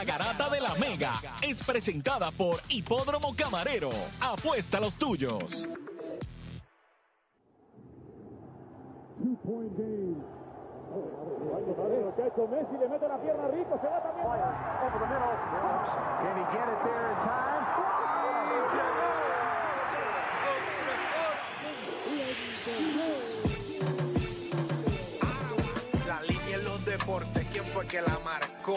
La Garata de la Mega es presentada por Hipódromo Camarero. Apuesta a los tuyos. Messi le mete la pierna rico, se va también. Over the middle. Can he get it there in time? La línea en los deportes, ¿quién fue que la marcó?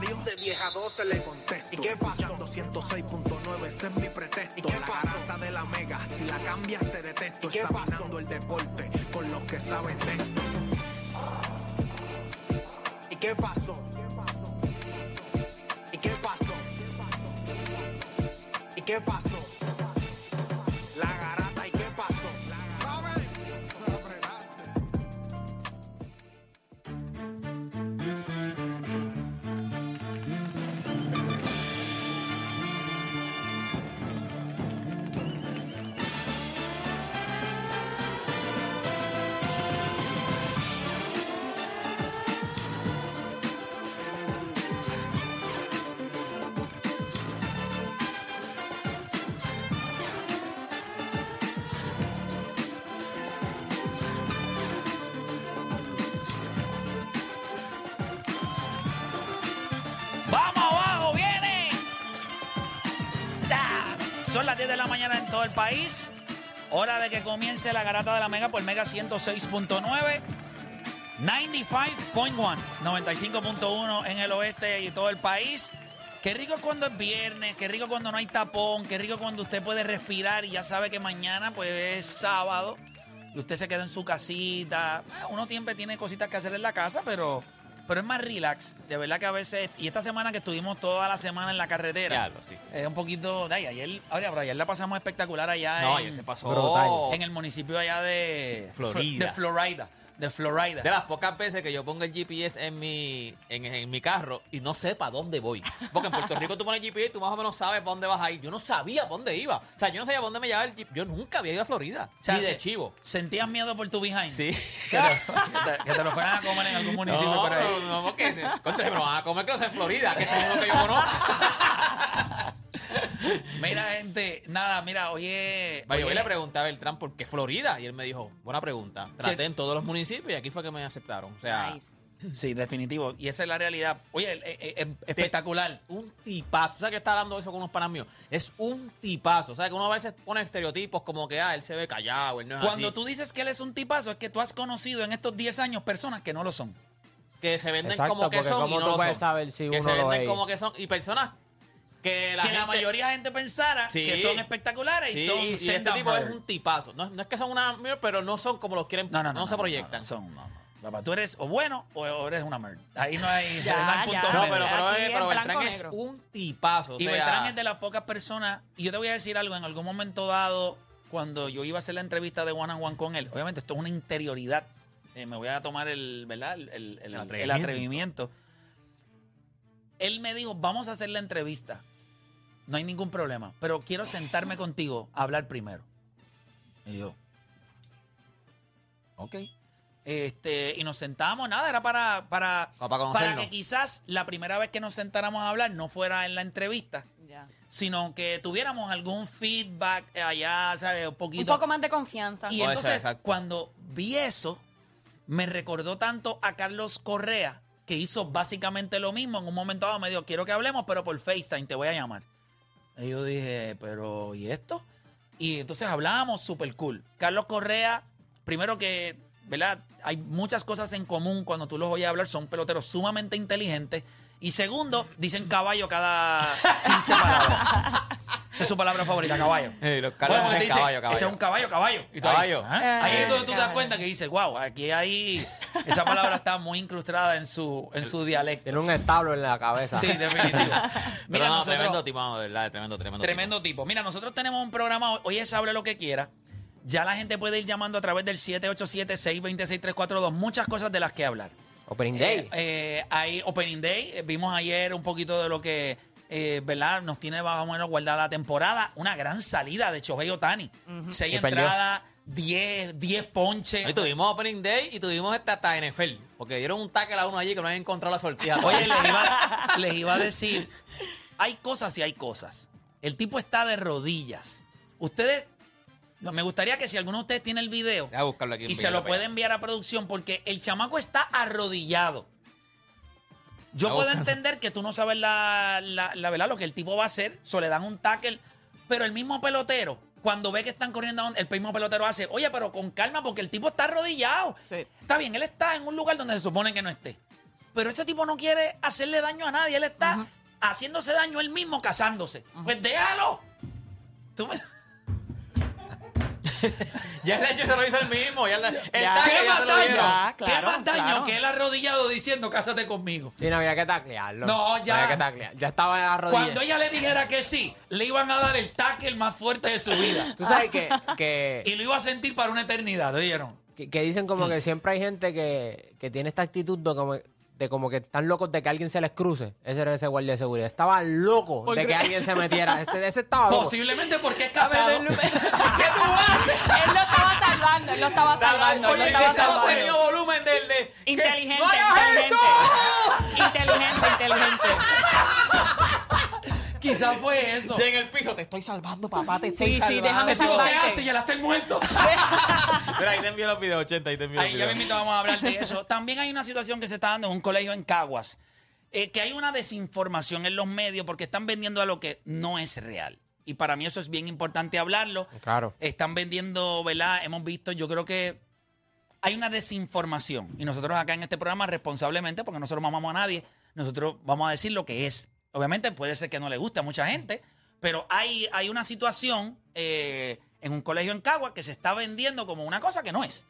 parió, de vieja 12 le contesto, ¿y qué pasó? 106.9, ese es mi pretexto, ¿Y qué la garata de la mega, si la cambias te detesto, examinando el deporte con los que saben de esto. ¿Y qué pasó? ¿Y qué pasó? ¿Y qué pasó? La todo el país. Hora de que comience la garata de la Mega por Mega 106.9. 95.1, 95.1 en el oeste y todo el país. Qué rico cuando es viernes, qué rico cuando no hay tapón, qué rico cuando usted puede respirar y ya sabe que mañana pues es sábado y usted se queda en su casita. Uno siempre tiene cositas que hacer en la casa, pero, pero es más relax. De verdad que a veces, y esta semana que estuvimos toda la semana en la carretera, Diablo, sí. es un poquito, ay, ayer, pero ayer la pasamos espectacular allá No, en, ayer se pasó. Brutal. en el municipio allá de Florida. De Florida. De Florida. De las pocas veces que yo pongo el GPS en mi, en, en mi carro y no sé para dónde voy. Porque en Puerto Rico tú pones el GPS y tú más o menos sabes para dónde vas a ir. Yo no sabía para dónde iba. O sea, yo no sabía para dónde me llevaba el GPS. Yo nunca había ido a Florida. O sea, ni de se- chivo. ¿Sentías miedo por tu behind? Sí. Que te, que te- lo fueran a comer en algún municipio No, por ahí. no, no, porque contra, me lo van a comer que los en Florida, que es uno que yo conozco. Mira, gente, nada, mira, oye. Vaya, yo oye, le pregunté a Beltrán por qué Florida y él me dijo, buena pregunta. Traté en todos los municipios y aquí fue que me aceptaron. O sea, Sí, definitivo. Y esa es la realidad. Oye, eh, eh, eh, espectacular. un tipazo. ¿Sabes que está hablando eso con unos panas míos? Es un tipazo. O sea, que uno a veces pone estereotipos como que, ah, él se ve callado, él no es Cuando así. tú dices que él es un tipazo, es que tú has conocido en estos 10 años personas que no lo son. Que se venden Exacto, como que son ¿cómo y no tú lo puedes son. saber si que uno se lo venden como que son. Y personas que la que gente... la mayoría de gente pensara Sí. que son espectaculares Sí, y son y este tipo es un tipazo. No, no es que son una... Pero no son como los quieren... No, no, no. se proyectan. no, son, no, no. Papá, tú eres o bueno o eres una merda. Ahí no hay, Ya, no hay punto ya. No, pero, pero, eh, pero Beltrán es negro. un tipazo. O Y sea, Beltrán es de las pocas personas, y yo te voy a decir algo, en algún momento dado, cuando yo iba a hacer la entrevista de one on one con él, obviamente esto es una interioridad, eh, me voy a tomar el, ¿verdad? El, el- el- El el atrevimiento. atrevimiento. Él me dijo, vamos a hacer la entrevista, no hay ningún problema, pero quiero sentarme contigo a hablar primero. Y yo, ok. Este, y nos sentamos, nada, era para, para, para que quizás la primera vez que nos sentáramos a hablar no fuera en la entrevista, Ya. sino que tuviéramos algún feedback allá, ¿sabes? Un Un poquito. poco más de confianza. y entonces, cuando vi eso, me recordó tanto a Carlos Correa, que hizo básicamente lo mismo. En un momento dado me dijo, quiero que hablemos, pero por FaceTime te voy a llamar. Y yo dije, pero ¿y esto? Y entonces hablamos súper cool. Carlos Correa, primero que, ¿verdad? Hay muchas cosas en común cuando tú los oyes hablar, son peloteros sumamente inteligentes. Y segundo, dicen caballo cada 15 palabras. Esa es su palabra favorita, caballo. Eh, los Carlos Bueno, dicen caballo, caballo. Ese es un caballo, caballo. Y tú ahí, Caballo. ¿ah? Ahí es donde tú te das cuenta que dices, wow, aquí hay. Esa palabra está muy incrustada en su, en su dialecto. Tiene un establo en la cabeza. Sí, definitivo. Mira, no, nosotros- tremendo tipo, de verdad, tremendo, tremendo. Tremendo tipo. Mira, nosotros tenemos un programa, hoy- es Hable lo que quiera. Ya la gente puede ir llamando a través del 787-626-342. Muchas cosas de las que hablar. Opening Day. Eh, eh, hay Opening Day. Vimos ayer un poquito de lo que, eh, ¿verdad? Nos tiene más o menos guardada la temporada. Una gran salida de Shohei Otani. Seis Y perdió. entradas, 10, 10 ponches. Hoy tuvimos Opening Day y tuvimos esta hasta NFL. Porque dieron un tackle a uno allí que no había encontrado la sortija. Oye, les iba, les iba a decir, hay cosas y hay cosas. El tipo está de rodillas. Ustedes, no, me gustaría que si alguno de ustedes tiene el video Deja buscarlo aquí en y se video, lo puede enviar a producción porque el chamaco está arrodillado. Yo puedo entender que tú no sabes la, la, la verdad, lo que el tipo va a hacer, so le dan un tackle, pero el mismo pelotero, cuando ve que están corriendo, a donde- el mismo pelotero hace, oye, pero con calma porque el tipo está arrodillado. Sí. Está bien, él está en un lugar donde se supone que no esté. Pero ese tipo no quiere hacerle daño a nadie, él está haciéndose daño él mismo casándose. Pues déjalo. Tú me- Ya el año se lo hizo el mismo. Ya la- el Ya. tackle ¿Qué más daño? ¿Qué más daño claro. que él arrodillado diciendo cásate conmigo? Sí, no había que taclearlo. No, ya. había que taclear. Ya estaba rodilla. Cuando ella le dijera que sí, le iban a dar el tackle más fuerte de su vida. Tú sabes que, que, Y lo iba a sentir para una eternidad, ¿oyeron? que, que dicen como que siempre hay gente que, que tiene esta actitud de como, de como que están locos de que alguien se les cruce. Ese era ese guardia de seguridad. Estaba loco ¿Por de qué? que alguien se metiera. Este, ese estaba loco. Posiblemente porque es A ver, casado. él, él lo estaba salvando, él lo estaba salvando, él Oye, estaba salvando. tenía volumen del de. Inteligente, ¡No hagas inteligente. eso! Inteligente, inteligente. Quizás fue eso. Y en el piso, te estoy salvando, papá, te estoy Sí, sí, salvando. déjame El tipo, ¿qué salvarte. hace? Ya la está el muerto. Mira, ahí te envío los videos, 80, ahí te envío los Ahí ya videos. mismo vamos a hablar de eso. También hay una situación que se está dando en un colegio en Caguas, eh, que hay una desinformación en los medios porque están vendiendo a lo que no es real. Y para mí eso es bien importante hablarlo. Claro. Están vendiendo, ¿verdad? Hemos visto, yo creo que hay una desinformación. Y nosotros acá en este programa, responsablemente, porque nosotros no mamamos a nadie, nosotros vamos a decir lo que es. Obviamente puede ser que no le guste a mucha gente, pero hay, hay una situación eh, en un colegio en Cagua que se está vendiendo como una cosa que no es.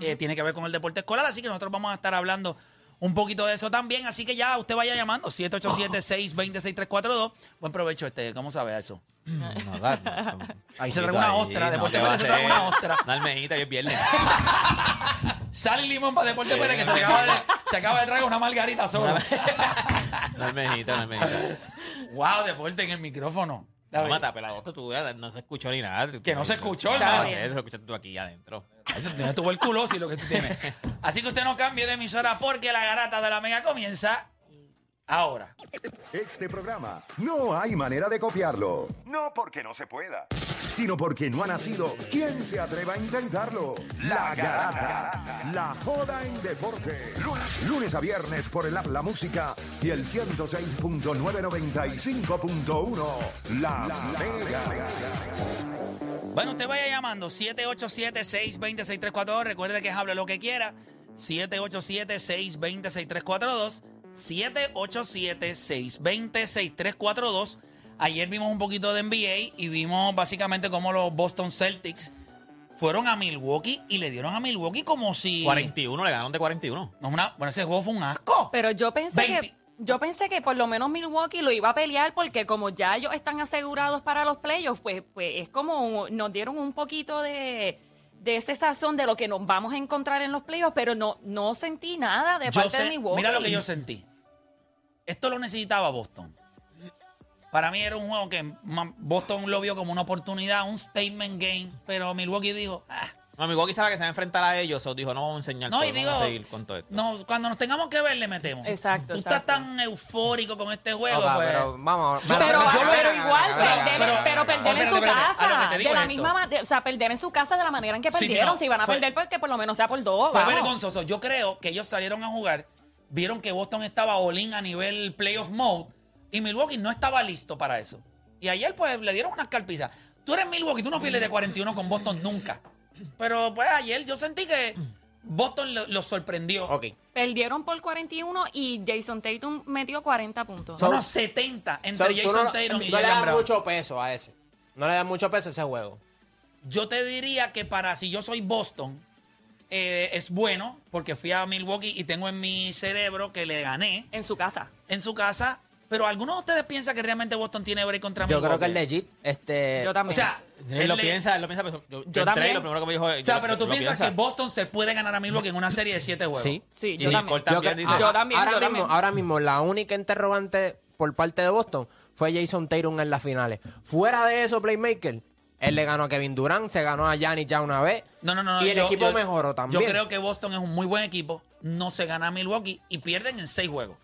Eh, tiene que ver con el deporte escolar, así que nosotros vamos a estar hablando un poquito de eso también. Así que ya usted vaya llamando, 787-620-6342. Buen provecho, este, ¿cómo sabe eso? No, da- Ahí se trae una ostra, Deporte ¿qué va Pérez se trae una ostra. Una almejita y es viernes. Sal y limón para Deporte Pérez, que se acaba de, se acaba de traer una margarita solo. Una almejita, una almejita. wow, Deporte en el micrófono. Mata, pero tú, no se escuchó ni nada. Que no se escuchó, sí, Eso lo escuchaste tú aquí adentro. Eso tienes tuberculosis lo que tú tienes. Así que usted no cambie de emisora porque la garata de la mega comienza ahora. Este programa no hay manera de copiarlo. No porque no se pueda, sino porque no ha nacido. ¿Quién se atreva a intentarlo? La Garata. La joda en deporte. Lunes, a viernes por el app La Música y el 106.995.1. La, Mega. Bueno, usted vaya llamando 787-620-6342. Recuerde que hable lo que quiera. 787-620-6342. 787-620-6342. Ayer vimos un poquito de NBA y vimos básicamente cómo los Boston Celtics fueron a Milwaukee y le dieron a Milwaukee como si... 41, le ganaron de 41. No, una- bueno, ese juego fue un asco. Pero yo pensé 20. que yo pensé que por lo menos Milwaukee lo iba a pelear porque como ya ellos están asegurados para los playoffs, pues, pues es como nos dieron un poquito de, de ese sazón de lo que nos vamos a encontrar en los playoffs, pero no, no sentí nada de Yo parte sé- de Milwaukee. mira lo que yo sentí. Esto lo necesitaba Boston. Para mí era un juego que Boston lo vio como una oportunidad, un statement game, pero Milwaukee dijo, ah, No, Milwaukee sabe que se va a enfrentar a ellos, o dijo, no vamos a enseñar no, todo, y digo, vamos a seguir con todo esto. no, cuando nos tengamos que ver le metemos. Exacto, Tú exacto. estás tan eufórico con este juego, pues. pero vamos. Pero, pero venga, igual, perder, pero perder en su casa. De la misma manera, o sea, perder en su casa de la manera en que Sí, sí, perdieron. no, si van a fue- perder, pues que por lo menos sea por dos. Fue vamos. vergonzoso. Yo creo que ellos salieron a jugar, vieron que Boston estaba all-in a nivel playoff mode y Milwaukee no estaba listo para eso. Y ayer pues le dieron unas carpizas. Tú eres Milwaukee, tú no pierdes de 41 con Boston nunca. Pero pues ayer yo sentí que Boston lo, lo sorprendió. Ok. Perdieron por 41 y Jason Tatum metió 40 puntos. Son unos 70 So, entre Jason no, Tatum y no le Brown. mucho peso a ese. No le das mucho peso a ese juego. Yo te diría que para si yo soy Boston, eh, es bueno porque fui a Milwaukee y tengo en mi cerebro que le gané En su casa. en su casa. Pero ¿alguno de ustedes piensa que realmente Boston tiene break contra Yo Milwaukee? creo que el legit, este. Yo O también. sea, Él él lo le- piensa, él lo piensa, pero yo, yo entré también. y lo primero que me dijo O sea, pero tú piensas piensa. que Boston se puede ganar a Milwaukee en una serie de siete juegos. Sí. Sí, yo también. Nicole también Yo, que- dice. ah, Yo también, ahora yo mismo, también. ahora mismo, la única interrogante por parte de Boston fue Jason Tatum en las finales. Fuera de eso, Playmaker, él le ganó a Kevin Durant, se ganó a Giannis ya una vez. No, no, no. Y el yo- equipo yo- mejoró también. Yo creo que Boston es un muy buen equipo. No se gana a Milwaukee y pierden en seis juegos.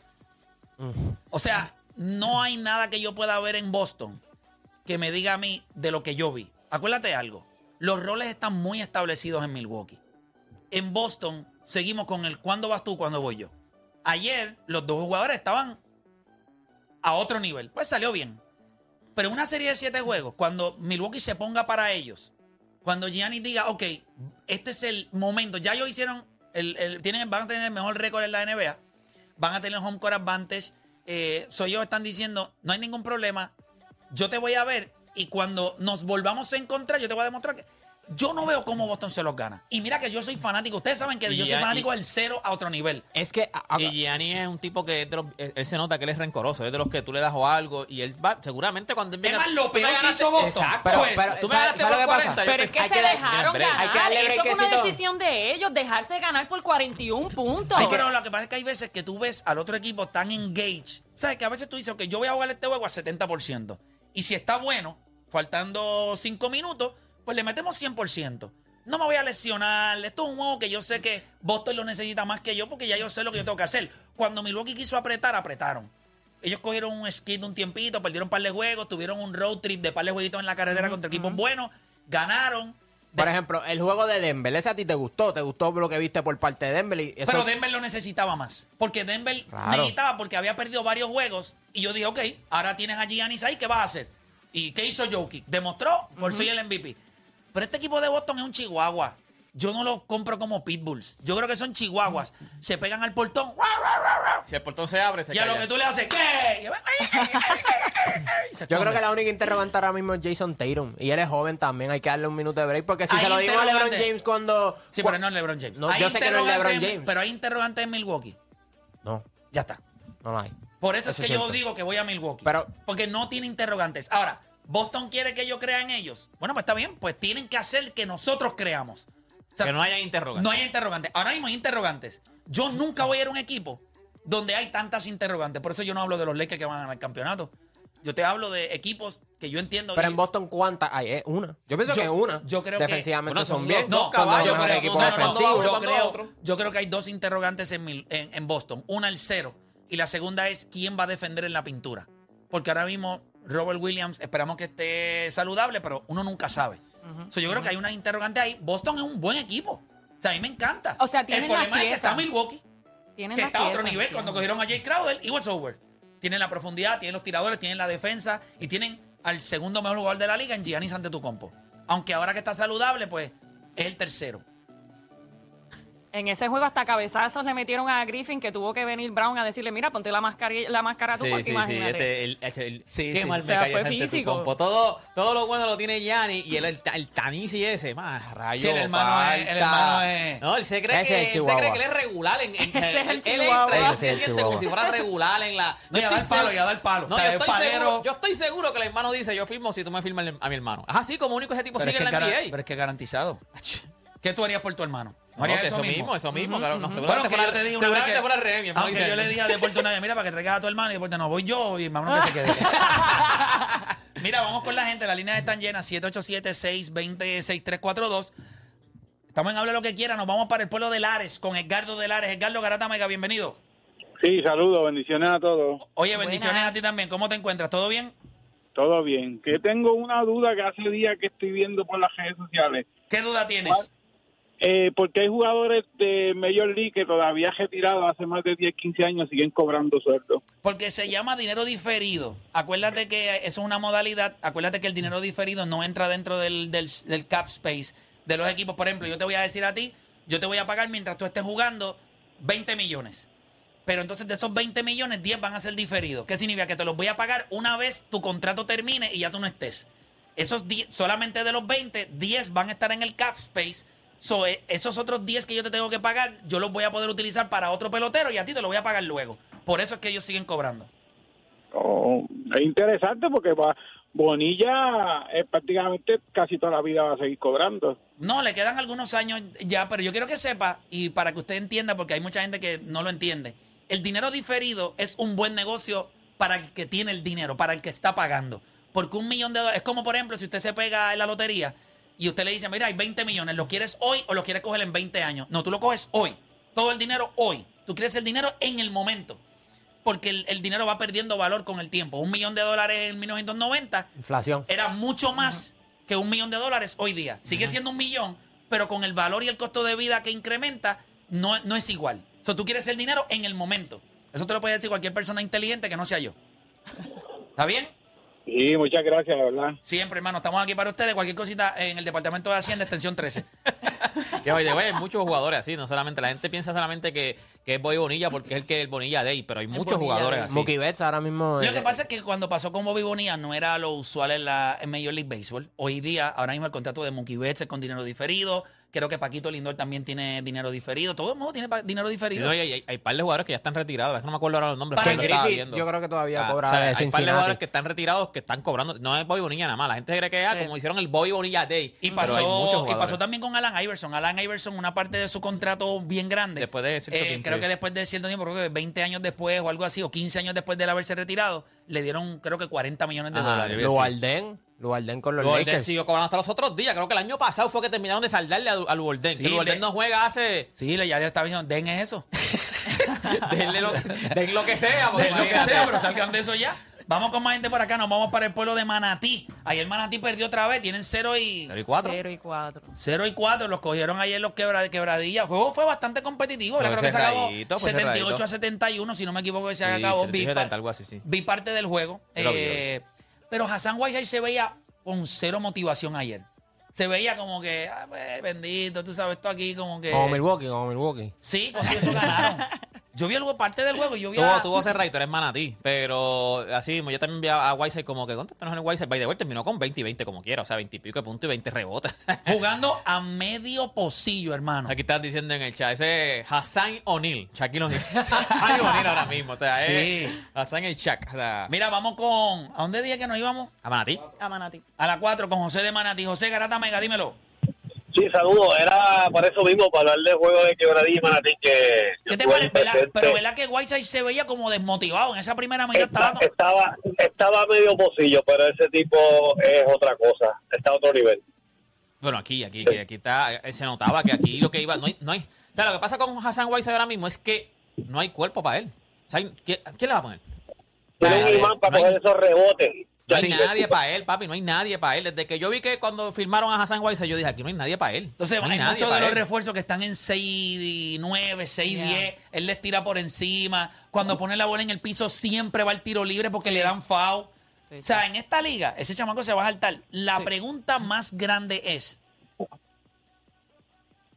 O sea, no hay nada que yo pueda ver en Boston que me diga a mí de lo que yo vi. Acuérdate algo. Los roles están muy establecidos en Milwaukee. En Boston seguimos con el cuándo vas tú, cuándo voy yo. Ayer los dos jugadores estaban a otro nivel. Pues salió bien. Pero una serie de siete juegos, cuando Milwaukee se ponga para ellos, cuando Giannis diga, ok, este es el momento, ya ellos hicieron, el, el- tienen, van a tener el mejor récord en la NBA, van a tener home court advantage, eh, so ellos están diciendo, no hay ningún problema, yo te voy a ver y cuando nos volvamos a encontrar, yo te voy a demostrar que yo no veo cómo Boston se los gana. Y mira que yo soy fanático, ustedes saben que Y yo soy fanático y- del cero a otro nivel. Es que. a- a- Y Gianni es un tipo que es de los- él, él se nota que él es rencoroso, es de los que tú le das o algo y él va, seguramente cuando él Es venga- más, lo tú me peor que ganaste- hizo Boston Exacto. Pero- fue- pero- tú me ¿sabes- ganaste sabes por lo que pasa? 40. yo Pero es que Hay se que- dejaron break. ganar. Hay que darle Esto fue una decisión de ellos, dejarse ganar por 41 puntos. Sí, pero lo que pasa es que hay veces que tú ves al otro equipo tan engaged. ¿Sabes? Que a veces tú dices, ok, yo voy a jugar este juego a 70%. Y si está bueno, faltando 5 minutos, pues le metemos 100%. No me voy a lesionar. Esto es un juego que yo sé que Boston lo necesita más que yo porque ya yo sé lo que yo tengo que hacer. Cuando Milwaukee quiso apretar, apretaron. Ellos cogieron un skid un tiempito, perdieron un par de juegos, tuvieron un road trip de par de jueguitos en la carretera contra equipos buenos, ganaron. Por ejemplo, el juego de Denver, ese a ti te gustó, te gustó lo que viste por parte de Denver. Y eso, Pero Denver lo necesitaba más. Porque Denver Claro. necesitaba, porque había perdido varios juegos. Y yo dije, ok, ahora tienes a Giannis ahí, ¿qué vas a hacer? ¿Y qué hizo Jokic? Demostró, por soy el MVP. Pero este equipo de Boston es un chihuahua. Yo no lo compro como pitbulls. Yo creo que son chihuahuas. Se pegan al portón. Si el portón se abre, se Y a lo que tú le haces, ¿qué? Yo creo que la única interrogante ahora mismo es Jason Tatum. Y él es joven también, hay que darle un minuto de break. Porque si Hay se lo dimos a LeBron interrogante. James cuando. Sí, pero no es LeBron James. No, Hay yo sé que no es interrogantes LeBron en- James. Pero hay interrogantes en Milwaukee. No, Ya está. no lo hay. Por eso, Eso es es que yo cierto. digo que voy a Milwaukee. Pero- porque no tiene interrogantes. Ahora, ¿Boston quiere que yo crea en ellos? Bueno, pues está bien, pues tienen que hacer que nosotros creamos. O sea, Que no haya interrogantes. no hay interrogantes. Ahora mismo hay interrogantes. Yo nunca voy a ir a un equipo donde hay tantas interrogantes. Por eso yo no hablo de los Lakers que van a ganar el campeonato. Yo te hablo de equipos que yo entiendo. Pero en Boston, ¿cuántas hay? Es una. Yo pienso Yo- que es una. yo creo que- Defensivamente Bueno, son son bien. No, caballos, yo mejores creo, equipos no, no, no, defensivos. yo creo- otro. yo creo que hay dos interrogantes en, en, en Boston. Una, el cero. Y la segunda es quién va a defender en la pintura. Porque ahora mismo Robert Williams, esperamos que esté saludable, pero uno nunca sabe. So, yo creo que hay una interrogante ahí. Boston es un buen equipo. O sea, a mí me encanta. O sea, El tienen problema las es que está. Milwaukee, Tienen que está a otro nivel. Cuando cogieron a Jay Crowder, was over. Tienen la profundidad, tienen los tiradores, tienen la defensa y tienen al segundo mejor jugador de la liga en Giannis Antetokounmpo. Aunque ahora que está saludable, pues es el tercero. En ese juego hasta cabezazos le metieron a Griffin que tuvo que venir Brown a decirle, mira, ponte la máscara, la máscara tú, Sí, porque sí, sí. imagínate. Este, el, el- el- Sí, qué sí. mal O sea, me cayó fue físico. Todo, todo lo bueno lo tiene Yanni y el, el, el Tanisi ese, más rayo. Sí, el hermano es- el hermano es- No, él se cree, Ese que, es el él se cree que él es regular en. en Ese es el él Chihuahua. entra y Ese se es el siente como si fuera regular en la. No, y a estoy dar palo, segu- y a dar palo. No, O sea, yo es estoy, seguro, yo estoy seguro que el hermano dice: Yo firmo si tú me firmas el- a mi hermano. Es así como único ese tipo sigue en la NBA. pero es que garantizado. ¿Qué tú harías por tu hermano? ¿No harías eso, mismo? eso mismo, claro. No, Bueno, seguramente fuera, yo te diga una vez seguramente que, fuera revés, mi hermano aunque dice, yo le diga a Deporte una vez, mira, para que traigas a tu hermano y Deporte no, voy yo y hermano que se quede. mira, vamos con la gente, las líneas están llenas, 787-620-6342. Estamos en Habla lo que quiera, nos vamos para el pueblo de Lares con Edgardo de Lares. Edgardo Garata Mega, bienvenido. Sí, saludos, bendiciones a todos. Oye, bendiciones a ti también. ¿Cómo te encuentras? ¿Todo bien? Todo bien. Que tengo una duda que hace días que estoy viendo por las redes sociales. ¿Qué duda tienes? Eh, porque hay jugadores de Major League que todavía retirados hace más de 10, 15 años siguen cobrando sueldo. Porque se llama dinero diferido. Acuérdate que eso es una modalidad. Acuérdate que el dinero diferido no entra dentro del, del, cap space de los equipos. Por ejemplo, yo te voy a decir a ti, yo te voy a pagar mientras tú estés jugando 20 millones. Pero entonces de esos 20 millones, 10 van a ser diferidos. ¿Qué significa? Que te los voy a pagar una vez tu contrato termine y ya tú no estés. Esos 10, solamente de los 20, 10 van a estar en el cap space. So, eh, esos otros 10 que yo te tengo que pagar, yo los voy a poder utilizar para otro pelotero y a ti te lo voy a pagar luego. Por eso es que ellos siguen cobrando. Oh, es interesante porque va, Bonilla eh, prácticamente casi toda la vida va a seguir cobrando. No, le quedan algunos años ya, pero yo quiero que sepa, y para que usted entienda, porque hay mucha gente que no lo entiende, el dinero diferido es un buen negocio para el que tiene el dinero, para el que está pagando. Porque un millón de dólares, es como por ejemplo, si usted se pega en la lotería y usted le dice, mira, hay 20 millones, ¿lo quieres hoy o lo quieres coger en 20 años? No, tú lo coges hoy, todo el dinero hoy. Tú quieres el dinero en el momento. Porque el, el dinero va perdiendo valor con el tiempo. Un millón de dólares en 1990 Inflación. era mucho más que un millón de dólares hoy día. Sigue siendo un millón, pero con el valor y el costo de vida que incrementa, no, no es igual. O sea, tú quieres el dinero en el momento. Eso te lo puede decir cualquier persona inteligente que no sea yo. ¿Está bien? Sí, muchas gracias, la verdad. Siempre, hermano, estamos aquí para ustedes. Cualquier cosita en el Departamento de Hacienda, extensión 13. Que, oye, güey, hay muchos jugadores así, no solamente la gente piensa solamente que, que es Boy Bonilla porque es el que el Bonilla Day, pero hay muchos Bonilla jugadores Day. así. Mookie Betts ahora mismo. Lo eh, que pasa es que cuando pasó con Bobby Bonilla no era lo usual en la en Major League Baseball. Hoy día, ahora mismo el contrato de Mookie Betts es con dinero diferido. Creo que Paquito Lindor también tiene dinero diferido. Todo el mundo tiene dinero Sí, diferido. no, hay, hay, hay par de jugadores que ya están retirados, no me acuerdo ahora los nombres. Para pero lo viendo. yo creo que todavía Ah, cobra o sea, de hay par de Cincinnati. jugadores que están retirados que están cobrando. No es Bobby Bonilla nada más. La gente cree que es Sí. como hicieron el Bobby Bonilla Day. Y pasó, y pasó también con Alan Iverson. Alan Iverson, una parte de su contrato bien grande. Después de cierto eh, tiempo. Creo que después de cierto tiempo, creo que 20 años después o algo así, o 15 años después de él haberse retirado, le dieron creo que 40 millones de Ajá, dólares. yo vi- Lualden con los Luolden Lakers. siguió cobrando hasta los otros días. Creo que el año pasado fue que terminaron de saldarle a, a Luolden. Sí, que de- no juega hace... Sí, le- ya le estaba diciendo, den es eso. denle lo, den lo que sea. Den lo que sea, pero salgan de eso ya. Vamos con más gente por acá, nos vamos para el pueblo de Manatí. Ayer Manatí perdió otra vez, tienen 0 y... Cero y cuatro. 0 y 4. 0 y 4, los cogieron ayer los quebra, quebradillas. El juego fue bastante competitivo. Fue creo que se acabó fue 78 cerradito. a 71, si no me equivoco que se Sí, acabó. 70, Vi, 70, par- algo así, sí. vi parte del juego. Yo yo Eh, pero Hassan Whiteside se veía con cero motivación ayer. Se veía como que, ah, pues, bendito, tú sabes, esto aquí como que... Como Milwaukee, como Milwaukee. Sí, con eso ganaron. Yo vi algo, parte del juego, yo vi Tuvo, a- tuvo cerradito, eres manatí. Pero así mismo, yo también vi a, a Whiteside como que, ¿cuánto no es el Whiteside? By the way, terminó con 20 y 20 como quiera. O sea, 20 y pico de puntos y 20 rebotes. jugando a medio pocillo, hermano. Aquí están diciendo en el chat, ese es Hassan O'Neal. Shaquille O'Neal. Hassan O'Neal ahora mismo. O sea, Sí. es Hassan el Shaq. O sea, Mira, vamos con... ¿A dónde dije que nos íbamos? a manatí. A Manatí. A la 4 con José de Manatí. José Garata Mega, dímelo. Sí, saludos. Era para eso mismo, para hablar del juego de Quebradilla y Manatí, que ¿Qué te. Pero verdad que Whiteside se veía como desmotivado en esa primera medida. Está- Estaba, estaba, estaba medio pocillo, pero ese tipo es otra cosa. Está a otro nivel. Bueno, aquí, aquí, aquí está, eh, se notaba que aquí lo que iba, no hay, no hay, o sea, lo que pasa con Hassan Whiteside ahora mismo es que no hay cuerpo para él. O sea, ¿quién, quién le va a poner? Tiene un imán para No hay- coger esos rebotes. No hay nadie para él, papi, no hay nadie para él. Desde que yo vi que cuando firmaron a Hassan Whiteside, yo dije, aquí no hay nadie para él. entonces, no hay muchos de los él. refuerzos que están en 6 9, 6 Yeah. 10. Él les tira por encima. Cuando pone la bola en el piso, siempre va al tiro libre porque le dan foul. Sí, o sea, en esta liga, ese chamaco se va a saltar. La Sí. pregunta más grande es: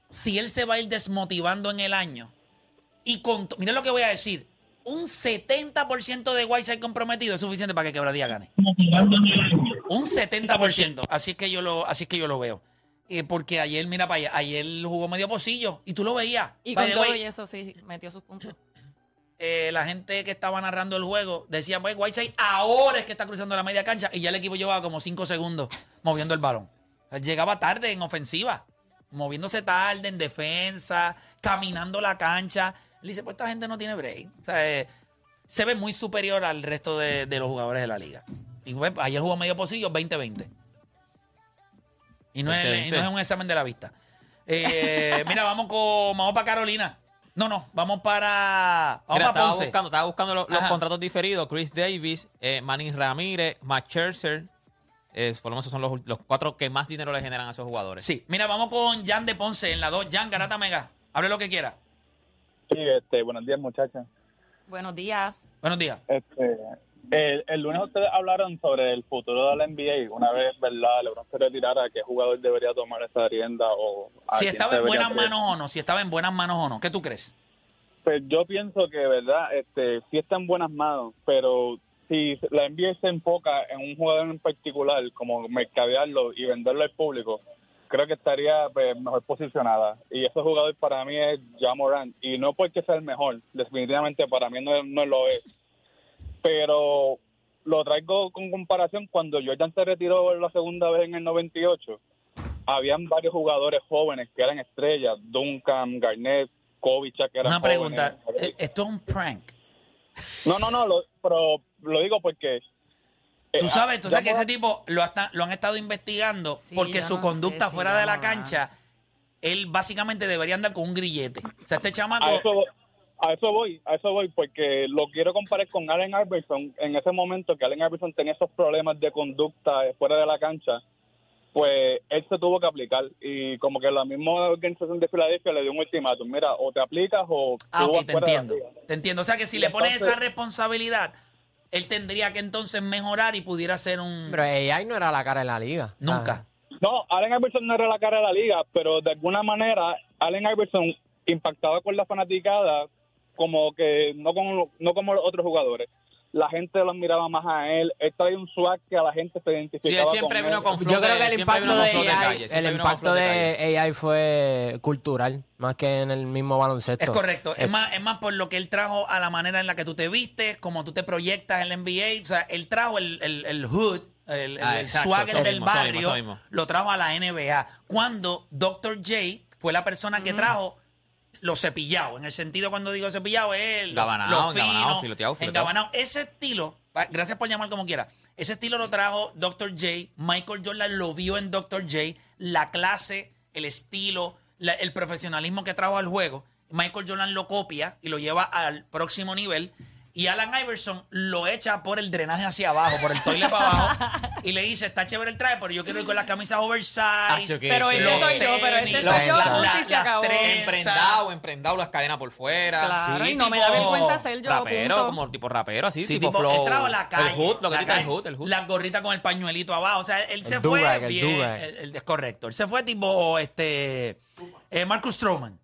si él se va a ir desmotivando en el año, y con, miren lo que voy a decir, un 70% de Whiteside comprometido es suficiente para que Quebradía gane. Un 70%. Así es que yo lo, así es que yo lo veo. Eh, porque ayer, mira para allá, ayer jugó medio pocillo y tú lo veías. Y con todo y eso sí, metió sus puntos. eh, la gente que estaba narrando el juego decía, pues Whiteside ahora es que está cruzando la media cancha y ya el equipo llevaba como 5 segundos moviendo el balón. Llegaba tarde en ofensiva, moviéndose tarde en defensa, caminando la cancha. Él dice, pues esta gente no tiene break. O sea, eh, se ve muy superior al resto de, de los jugadores de la liga. Y pues, ayer jugó medio pocillo, 20-20. Y no, es, 20-20. y no es un examen de la vista. Eh, mira, vamos con vamos para Carolina. No, no, vamos para vamos Mira, para estaba Ponce. buscando, estaba buscando los, contratos diferidos. Chris Davis, eh, Manny Ramírez, Matt Scherzer. Eh, por lo menos esos son los, los cuatro que más dinero le generan a esos jugadores. Sí, mira, vamos con Jan de Ponce en la 2. Jan, Garata Mega. Hable lo que quiera. Sí, este, buenos días, muchachos. Buenos días. Buenos días. Este, el, el lunes ustedes hablaron sobre el futuro de la NBA. Una vez, ¿verdad? LeBron se retirara, ¿qué jugador debería tomar esa rienda? O a Si estaba en buenas manos o no, si estaba en buenas manos o no. ¿Qué tú crees? Pues yo pienso que, ¿verdad? Este, sí está en buenas manos, pero si la NBA se enfoca en un jugador en particular, como mercadearlo y venderlo al público, creo que estaría pues, mejor posicionada. Y ese jugador para mí es Ja Morant. Y no porque sea el mejor, definitivamente para mí no, no lo es. Pero lo traigo con comparación cuando Jordan se retiró la segunda vez en el 98. Habían varios jugadores jóvenes que eran estrellas, Duncan, Garnett, Kovic, que eran Una pregunta. jóvenes. eh, Esto es un prank. No, no, no, lo- pero lo digo porque... eh, Tú sabes, tú sabes que ese tipo lo, hasta- lo han estado investigando Sí, porque yo su no conducta sé si fuera de la cancha, él básicamente debería andar con un grillete. O sea, este chamaco... A eso, a eso voy, a eso voy, porque lo quiero comparar con Allen Iverson. En ese momento que Allen Iverson tenía esos problemas de conducta fuera de la cancha, pues él se tuvo que aplicar. Y como que la misma organización de Filadelfia le dio un ultimátum. Mira, o te aplicas o... Ah, tú ok, vas te fuera de la entiendo. liga. Te entiendo. O sea que si Y le pones entonces- esa responsabilidad, él tendría que entonces mejorar y pudiera ser un... Pero AI no era la cara de la liga. Nunca. No, Allen Iverson no era la cara de la liga, pero de alguna manera Allen Iverson impactaba con la fanaticada como que no como, no como los otros jugadores. La gente lo miraba más a él. Él traía un swag que a la gente se Sí, identificaba él siempre con vino él. con flow Yo creo que el impacto de AI, calle, el impacto de AI fue cultural, más que en el mismo baloncesto. Es correcto. Eh, Es más, es más por lo que él trajo a la manera en la que tú te vistes, como tú te proyectas en la NBA. O sea, él trajo el, el, el hood, el, el Ah, exacto, swagger del mismo, eso barrio, mismo, eso mismo. lo trajo a la NBA. Cuando Dr. J fue la persona que trajo lo cepillado. En el sentido, cuando digo cepillado, es el, Gabanao, lo engabanao, fino, fileteado, fileteado. engabanao. Ese estilo, gracias por llamar como quiera, ese estilo lo trajo Dr. J. Michael Jordan lo vio en Dr. J. La clase, el estilo, la- el profesionalismo que trajo al juego. Michael Jordan lo copia y lo lleva al próximo nivel. Y Alan Iverson lo echa por el drenaje hacia abajo, por el toilet para abajo. y le dice, está chévere el traje, pero yo quiero ir con las camisas oversize. Acho, qué- Pero este los soy yo, pero este soy yo, la- se acabó. Emprendado, emprendado, las cadenas por fuera. Claro, Sí, y no me da tipo vergüenza ser yo, rapero, punto. como tipo rapero, así, Sí, tipo, tipo, flow. él trajo la calle. El hood, lo que la quita el hood, el hood. La gorrita con el pañuelito abajo. O sea, él se fue el bien. el- el- es correcto. Él se fue tipo este eh, Marcus Stroman.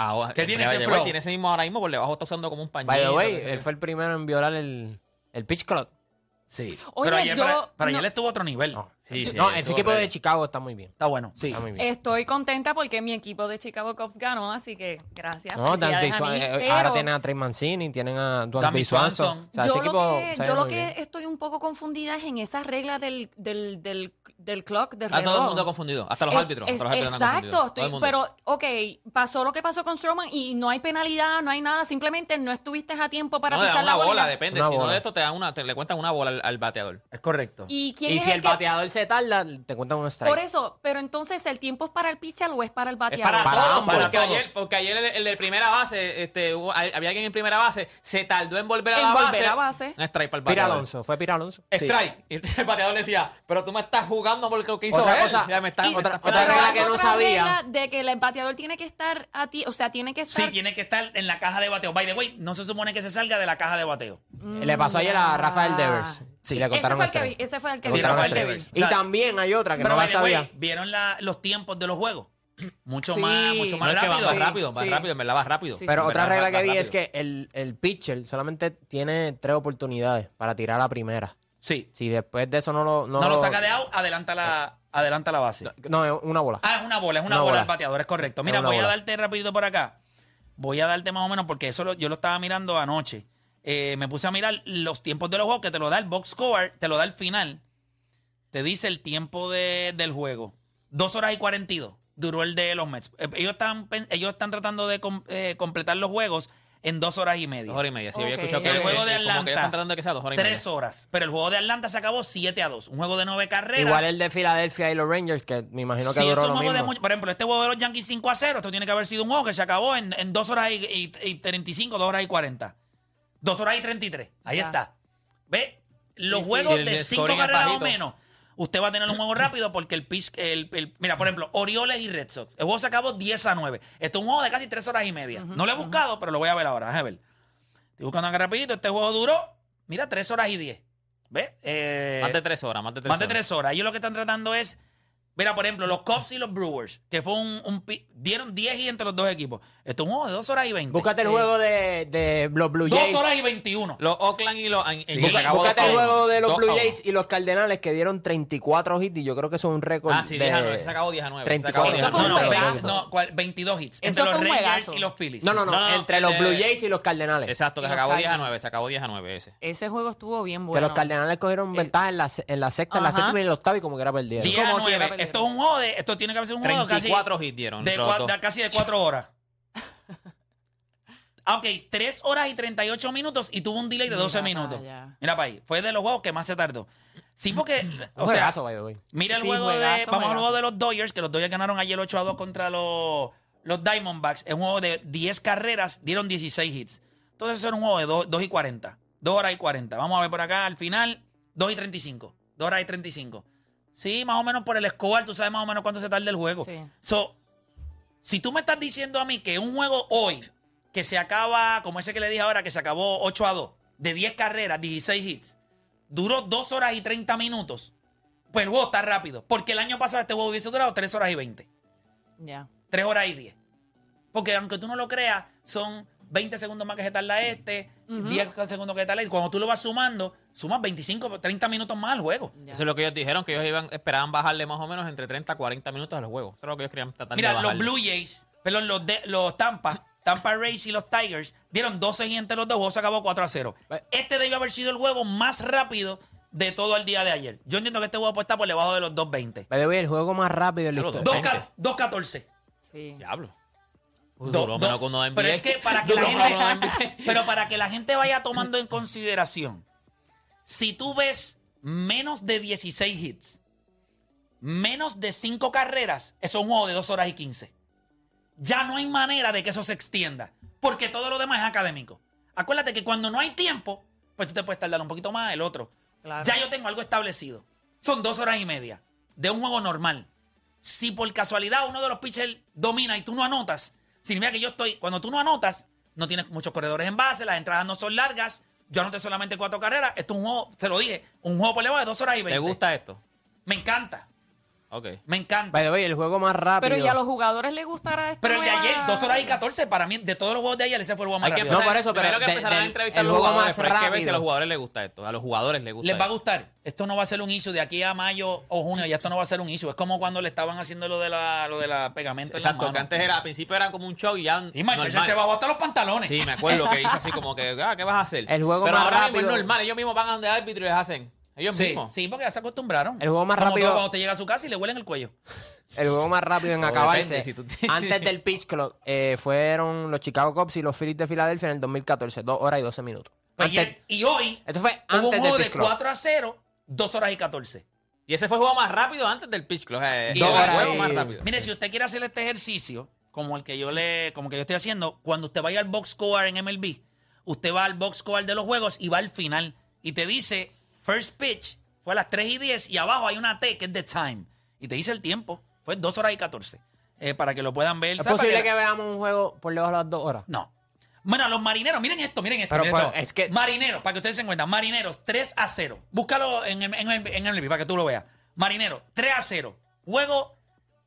Ahora, ¿Qué tiene ese flow? Tiene ese mismo ahora mismo, por debajo está usando como un pañuelo. By the way, él fue el primero en violar el, el pitch clock. Sí. Oye, pero ayer, yo- para, para no- ayer estuvo a otro nivel. No, Sí, sí, no ese equipo de Chicago está muy bien. Está bueno, sí. Está muy bien. Estoy contenta porque mi equipo de Chicago Cubs ganó, así que gracias. No, Dan felicidades a Swan- mí, eh, pero ahora tienen a Trey Mancini, tienen a Dwayne Swanson. Swanson. O sea, ese yo equipo lo que, yo lo que estoy un poco confundida es en esas reglas del, del, del, del clock, del Ah, todo el reloj. mundo confundido, hasta los Es- árbitros. es- hasta los árbitros andan exacto, estoy, pero ok, pasó lo que pasó con Stroman y no hay penalidad, no hay nada, simplemente no estuviste a tiempo para no, pichar la bola, bola. depende. Una si no de esto te dan una, te le cuentan una bola al, al bateador. Es correcto. ¿Y quién Y es si el, el que- bateador se tarda, te cuentan un strike. Por eso, pero entonces el tiempo es para el pitcher o es para el Es bateador. para, Para todos, ambos. porque, ayer, porque ayer el, el de primera base, este, hubo- había alguien en primera base, se tardó en volver a En la volver base. a base. Un strike para el Pira bateador. Alonso, fue Pira Alonso. Strike. Y el bateador le decía, pero tú me estás jugando por lo que hizo Otra él. cosa, Ya me estás- y- otra- otra pegando. regla que no otra sabía. regla de que el bateador tiene que estar a ti, o sea, tiene que estar Sí, tiene que estar en la caja de bateo. By the way, no se supone que se salga de la caja de bateo. Le pasó ayer a Rafael Devers. Sí. Y le Ese contaron fue el que vi, ese fue el que. Sí, Rafael Devers. strike. O sea, Y también hay otra que Pero no la the way, sabía. ¿vieron la- los tiempos de los juegos? mucho Sí. más, mucho No más es que va rápido. más rápido, más Sí. rápido, en verdad va rápido. Sí, Pero otra regla que vi rápido. es que el, el pitcher solamente tiene tres oportunidades para tirar la primera. Sí. Si después de eso no lo... No, No, lo saca de out, adelanta la, adelanta la base. No, es una bola. Ah, es una bola, es una, Una bola bola. el bateador, es correcto. Mira, una voy a darte rapidito por acá. Voy a darte más o menos, porque eso lo- yo lo estaba mirando anoche. Eh, me puse a mirar los tiempos de los juegos que te lo da el box score, te lo da el final. Te dice el tiempo de- del juego. Dos horas y 42 duró el de los Mets. Eh, Ellos están, pen- ellos están tratando de com- eh, completar los juegos en dos horas y media. Dos horas y media. Sí, había Ok. escuchado que El juego de como que Atlanta, ellos están tratando de que sea dos horas y Tres media. horas. Pero el juego de Atlanta se acabó 7 a 2. Un juego de nueve carreras. Igual el de Filadelfia y los Rangers, que me imagino que Sí, duró es un lo juego de mismo. mucho- por ejemplo, este juego de los Yankees 5 a 0, esto tiene que haber sido un juego que se acabó en, en 2 horas y, y, y 35, 2 horas y 40. 2 horas y 33. Ahí Ya. está. ¿Ve? Los Sí, sí. juegos Sí, el de 5 scoring es carreras o bajito. menos. Usted va a tener un juego rápido porque el pitch, el, el- mira, por ejemplo, Orioles y Red Sox. El juego se acabó 10 a 9. Esto es un juego de casi 3 horas y media. no lo he buscado, pero lo voy a ver ahora. Déjame ver. Estoy buscando acá rapidito. Este juego duró, mira, 3 horas y 10. ¿Ves? Eh, Más de tres horas, más de tres más de horas. tres horas. Ellos lo que están tratando es. Mira, por ejemplo, los Cubs y los Brewers, que fue un. un pi- dieron 10 y entre los dos equipos. Esto es un juego de 2 horas y 20. Búscate el juego de, de los Blue 2 Jays. horas y 21. Los Oakland y los... en- en- Sí. se acabó Búscate dos el a uno. juego de los Dos Blue a uno. Jays y los Cardenales que dieron 34 hits y yo creo que es un récord Ah, sí, de... 10 a 9. Se acabó 10 a 9. Se acabó 34 10 a Eso fue un No, no, 9. juegazo. vein- no, ¿cuál? 22 hits. Eso entre los fue un Rangers juegazo. y los Phillies. No, no, no, No, no, entre los de- Blue Jays y los Cardenales. Exacto, que se acabó 10 a Cardinals. 9. Se acabó 10 a 9 ese. Ese juego estuvo bien Que bueno. los Cardenales cogieron ventaja en la, se- en la sexta, en la Ajá. séptima y en la octava y como que era perdida. 10 a Como quiera 9. perdieron. Esto es un juego de. Esto tiene que haber sido un juego de casi. 34 hits dieron. de cua- de casi de 4 horas. Ok, 3 horas y 38 minutos y tuvo un delay de Mira 12 pa' minutos. Mira para ahí. Fue de los juegos que más se tardó. Sí, porque. O sea, juegazo, by the way. Mira el Sí, juego de. juegazo, Vamos al juegazo. juego de los Dodgers, que los Dodgers ganaron ayer 8 a 2 contra los, los Diamondbacks. Es un juego de 10 carreras, dieron 16 hits. Entonces, eso era un juego de 2, 2 y 40. 2 horas y 40. Vamos a ver por acá, al final, 2 y 35. 2 horas y 35. Sí, más o menos por el score, tú sabes más o menos cuánto se tarda el juego. Sí. So, si tú me estás diciendo a mí que un juego hoy, que se acaba, como ese que le dije ahora, que se acabó 8 a 2, de 10 carreras, 16 hits, duró 2 horas y 30 minutos, pues el juego está rápido. Porque el año pasado este juego hubiese durado 3 horas y 20. Ya. 3 horas y 10. Porque aunque tú no lo creas, son 20 segundos más que se tarda este, 10 segundos que se tarda este. Cuando tú lo vas sumando, sumas 25, 30 minutos más al juego. Ya. Eso es lo que ellos dijeron, que ellos iban, esperaban bajarle más o menos entre 30 a 40 minutos al juego. Eso es lo que ellos querían tratar de Mira, los. Blue Jays, perdón, los, de, los Tampa, Tampa Rays y los Tigers dieron 12 y entre los dos, el juego se acabó 4 a 0. Este debió haber sido el juego más rápido de todo el día de ayer. Yo entiendo que este juego puede estar por debajo de los 2.20. By the way, el juego más rápido en la Pero historia. dos- 2 ca- 2.14. Sí. Diablo. Do- Duró do- menos que uno de NBA. pero es que para que la gente, pero para que la gente vaya tomando en consideración, si tú ves menos de 16 hits, menos de 5 carreras, eso es un juego de 2 horas y 15. Ya no hay manera de que eso se extienda, porque todo lo demás es académico. Acuérdate que cuando no hay tiempo, pues tú te puedes tardar un poquito más, el otro. Claro. Ya yo tengo algo establecido. Son dos horas y media de un juego normal. Si por casualidad uno de los pitchers domina y tú no anotas, significa que yo estoy. Cuando tú no anotas, no tienes muchos corredores en base, las entradas no son largas. Yo anoté solamente cuatro carreras. Esto es un juego, te lo dije, un juego por debajo de dos horas y veinte. ¿Te gusta esto? Me encanta, Ok. me encanta. By the way, el juego más rápido. Pero ¿y a los jugadores les gustará esto? Pero el de ayer, dos horas y catorce, para mí, de todos los juegos de ayer, ese fue el juego más Hay que rápido. No, por eso, pero primero que de- empezarán a entrevistar a el los juego jugadores, más pero hay que ver si a rápido. los jugadores les gusta esto. A los jugadores les gusta Les va a gustar. Esto no va a ser un issue de aquí a mayo o junio, ya esto no va a ser un issue. Es como cuando le estaban haciendo lo de la, lo de la pegamento en Exacto, que antes era, al principio era como un show y ya Y macho, se bajó hasta los pantalones. Sí, me acuerdo que hizo así como que, ah, ¿qué vas a hacer? El juego Pero más ahora mismo rápido- es normal, ellos mismos van a donde árbitro y les hacen. Ellos sí, mismos. sí, porque ya se acostumbraron. El juego más Como rápido- todo cuando te llega a su casa y le huelen el cuello. El juego más rápido en Todo acabarse. depende, si tú tienes- Antes del pitch clock eh, fueron los Chicago Cubs y los Phillies de Filadelfia en el 2014. Dos horas y 12 minutos. Pues Antes- y, y hoy esto fue hubo antes un del juego de pitch clock. 4 a 0, 2 horas y 14. Y ese fue el juego más rápido antes del pitch clock. eh, Y el ahora juego es- más rápido. Mire, si usted quiere hacer este ejercicio, como el que yo le, como que yo estoy haciendo, cuando usted vaya al box score en MLB, usted va al box score de los juegos y va al final y te dice first pitch fue a las 3 y 10 y abajo hay una T que es the time y te dice el tiempo, fue 2 horas y 14. Eh, para que lo puedan ver. ¿Es posible Para que veamos un juego por debajo de las dos horas? No. Bueno, los marineros, miren esto, miren esto. Pero, miren pero, esto. es que- Marineros, para que ustedes se encuentren, marineros 3 a 0. Búscalo en, en, en, en MLB para que tú lo veas. Marineros 3 a 0. Juego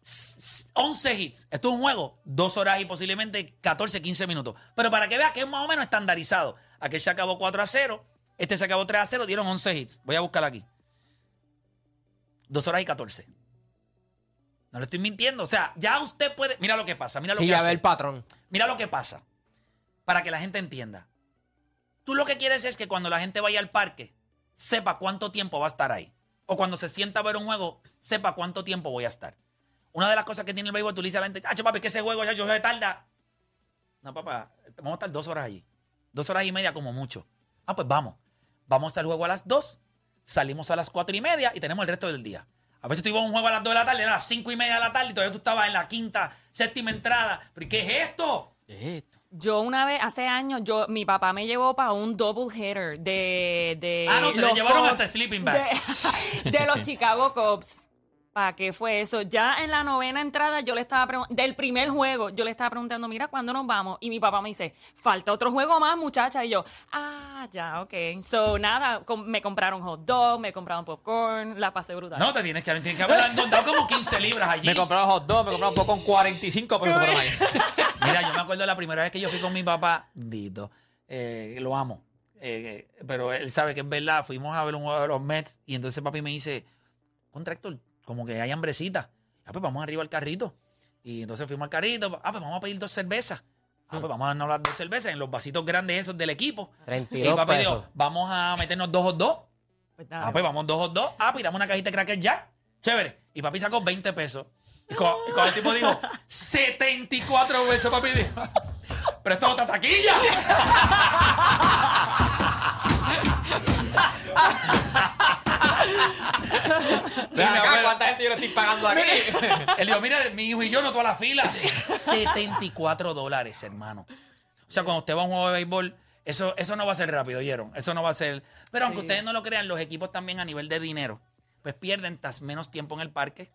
s- s- 11 hits. Esto es un juego, dos horas y posiblemente 14, 15 minutos. Pero para que veas que es más o menos estandarizado. Aquel se acabó 4 a 0, este se acabó 3 a 0, dieron 11 hits. Voy a buscar aquí. Dos horas y 14. No le estoy mintiendo. O sea, ya usted puede. Mira lo que pasa. Mira lo Sí, que ya hace. ve el patrón. Mira lo que pasa. Para que la gente entienda. Tú lo que quieres es que cuando la gente vaya al parque, sepa cuánto tiempo va a estar ahí. O cuando se sienta a ver un juego, sepa cuánto tiempo voy a estar. Una de las cosas que tiene el béisbol, tú le dices a la gente, ah, papi, que ese juego ya yo se tarda. No, papá, vamos a estar dos horas allí. Dos horas y media como mucho. Ah, pues vamos. Vamos al juego a las dos, salimos a las cuatro y media y tenemos el resto del día. A veces tú ibas a un juego a las dos de la tarde, era a las cinco y media de la tarde y todavía tú estabas en la quinta, séptima entrada. ¿Pero qué es esto? Yo una vez, hace años, yo, mi papá me llevó para un double hitter de, de Ah, no, te le los llevaron Cubs, hasta sleeping bags. De, de los Chicago Cubs. ¿Para qué fue eso? Ya en la novena entrada yo le estaba preguntando, del primer juego, yo le estaba preguntando, mira, ¿cuándo nos vamos? Y mi papá me dice, falta otro juego más, muchacha. Y yo, ah, ya, ok. So, nada, com- me compraron hot dog, me compraron popcorn, la pasé brutal. No, te tienes que, tienes que haber engordado como 15 libras allí. Me compraron hot dog, me compraron un poco con 45 pesos por ahí. Mira, yo me acuerdo la primera vez que yo fui con mi papá, Dito, eh, lo amo, eh, eh, pero él sabe que es verdad, fuimos a ver un juego de los Mets y entonces papi me dice, contra Héctor, como que hay hambrecita, ah, pues vamos arriba al carrito. Y entonces fuimos al carrito, ah, pues vamos a pedir dos cervezas. Ah, pues vamos a darnos las dos cervezas en los vasitos grandes esos del equipo. 32 y papi pesos. dijo, vamos a meternos dos o dos. Pues. Ah, pues vamos dos o dos. Ah, piramos una cajita de cracker jack. Chévere. Y papi sacó 20 pesos. Y cuando, y cuando el tipo dijo, 74 pesos, papi dijo, pero esto es otra taquilla. Ven acá, ¿cuánta gente yo le estoy pagando aquí? Él dijo, mira, mi hijo y yo no toda la fila. 74 dólares, hermano. O sea, cuando usted va a un juego de béisbol, eso, eso no va a ser rápido, ¿oyeron? Eso no va a ser... Pero aunque Sí. ustedes no lo crean, los equipos también a nivel de dinero, pues pierden tas- menos tiempo en el parque,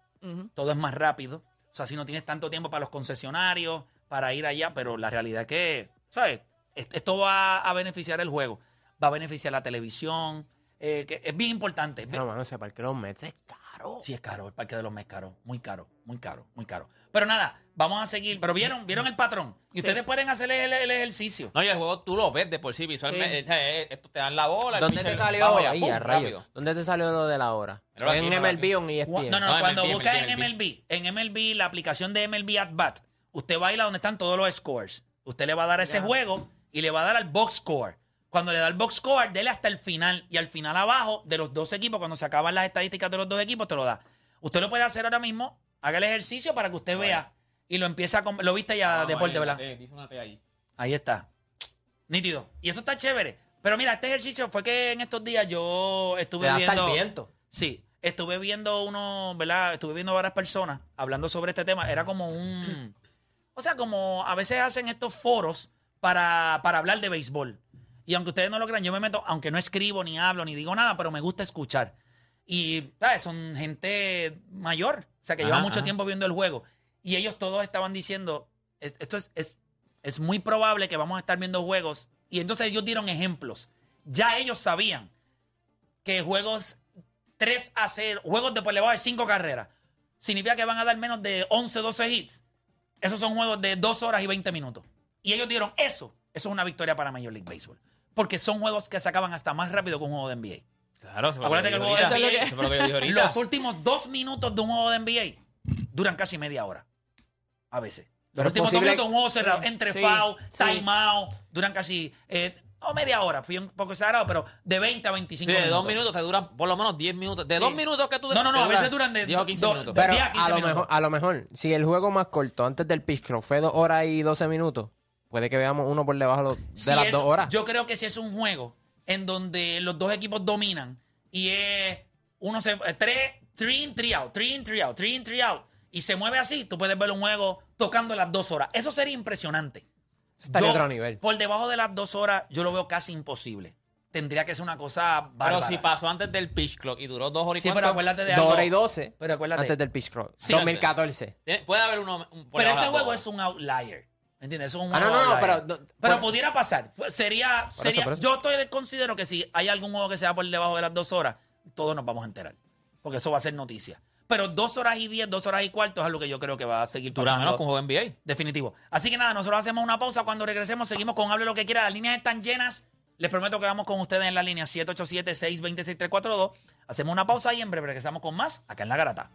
todo es más rápido. O sea, si no tienes tanto tiempo para los concesionarios, para ir allá, pero la realidad es que, ¿sabes? Es- Esto va a beneficiar el juego, va a beneficiar la televisión, eh, que es bien importante. es No, mano, ese parque de los Mets es caro. Sí, es caro, el parque de los Mets caro, muy caro, muy caro, muy caro. Pero nada, vamos a seguir. Pero vieron, vieron el patrón. Y ustedes pueden hacer el, el ejercicio. No, y el juego tú lo ves de por sí visualmente. Sí. Eh, esto te dan la bola. ¿Dónde te salió? Ahí, a. ¿Dónde te salió lo de la hora? En MLB o en ESPN. No, no, no, No, cuando MLB, buscas en MLB. En MLB, la aplicación de MLB At Bat, usted va a ir a donde están todos los scores. Usted le va a dar ese juego y le va a dar al box score. Cuando le da el box score, dele hasta el final. Y al final abajo, de los dos equipos, cuando se acaban las estadísticas de los dos equipos, te lo da. Usted lo puede hacer ahora mismo. Haga el ejercicio para que usted vea. Y lo empieza a... Lo viste ya, Vamos deporte, ¿verdad? una T, dice una T ahí. Ahí está. Nítido. Y eso está chévere. Pero mira, este ejercicio fue que en estos días yo estuve da hasta viendo. el viento. Sí, estuve viendo uno, ¿verdad? Estuve viendo varias personas hablando sobre este tema. Era como un. O sea, como a veces hacen estos foros para, para hablar de béisbol. Y aunque ustedes no lo crean, yo me meto, aunque no escribo, ni hablo, ni digo nada, pero me gusta escuchar. Y, ¿sabes? Son gente mayor, o sea, que lleva mucho ajá. tiempo viendo el juego. Y ellos todos estaban diciendo, es- esto es, es, es muy probable que vamos a estar viendo juegos. Y entonces ellos dieron ejemplos. Ya ellos sabían que juegos 3 a 0, juegos de por debajo de 5 carreras, significa que van a dar menos de 11, 12 hits. Esos son juegos de 2 horas y 20 minutos. Y ellos dieron eso. Eso es una victoria para Major League Baseball. Porque son juegos que se acaban hasta más rápido que un juego de NBA. Claro, eso Acuérdate que el juego de NBA, ahorita. Eso fue lo que yo dije ahorita. los últimos dos minutos de un juego de NBA duran casi media hora. A veces. Los Pero últimos dos minutos de un juego cerrado, entre Sí, foul, sí. timeout, duran casi, eh, no media hora, fui un poco exagerado, pero de 20 a 25 Sí, de minutos. dos minutos te duran por lo menos 10 minutos. De dos minutos que tú No, no, no, a veces duran de 10 o 15 do- minutos. de- Pero 10 a 15 a lo, minutos. mejor, a lo mejor, si el juego más corto antes del pitch fue 2 horas y 12 minutos, puede que veamos uno por debajo de Si las es- 2 horas. Yo creo que si es un juego en donde los dos equipos dominan y es uno se eh, tres, three in, three out, three in, three out, three in, three out, y se mueve así, tú puedes ver un juego tocando las dos horas. Eso sería impresionante. Estaría Yo, otro nivel. Por debajo de las dos horas, yo lo veo casi imposible. Tendría que ser una cosa bárbara. Pero si pasó antes del pitch clock y duró dos horas y Sí, pero acuérdate de 2 algo. horas y 12 Pero acuérdate. antes del pitch clock. Sí, 2014. tiene- puede haber uno un- por Pero ese juego es dos. un outlier. ¿Entiendes? Eso es un Ah, no, no, no, pero- no, Pero por- pudiera pasar. Sería. Por sería eso, por eso. Yo estoy, considero que si hay algún juego que sea por debajo de las dos horas, todos nos vamos a enterar. Porque eso va a ser noticia. Pero dos horas y diez, dos horas y cuarto es algo que yo creo que va a seguir pasando. menos con un juego NBA. Definitivo. Así que nada, nosotros hacemos una pausa. Cuando regresemos, seguimos con Hable lo que quiera. Las líneas están llenas. Les prometo que vamos con ustedes en la línea 787-626-342. Hacemos una pausa y en breve regresamos con más acá en La Garata.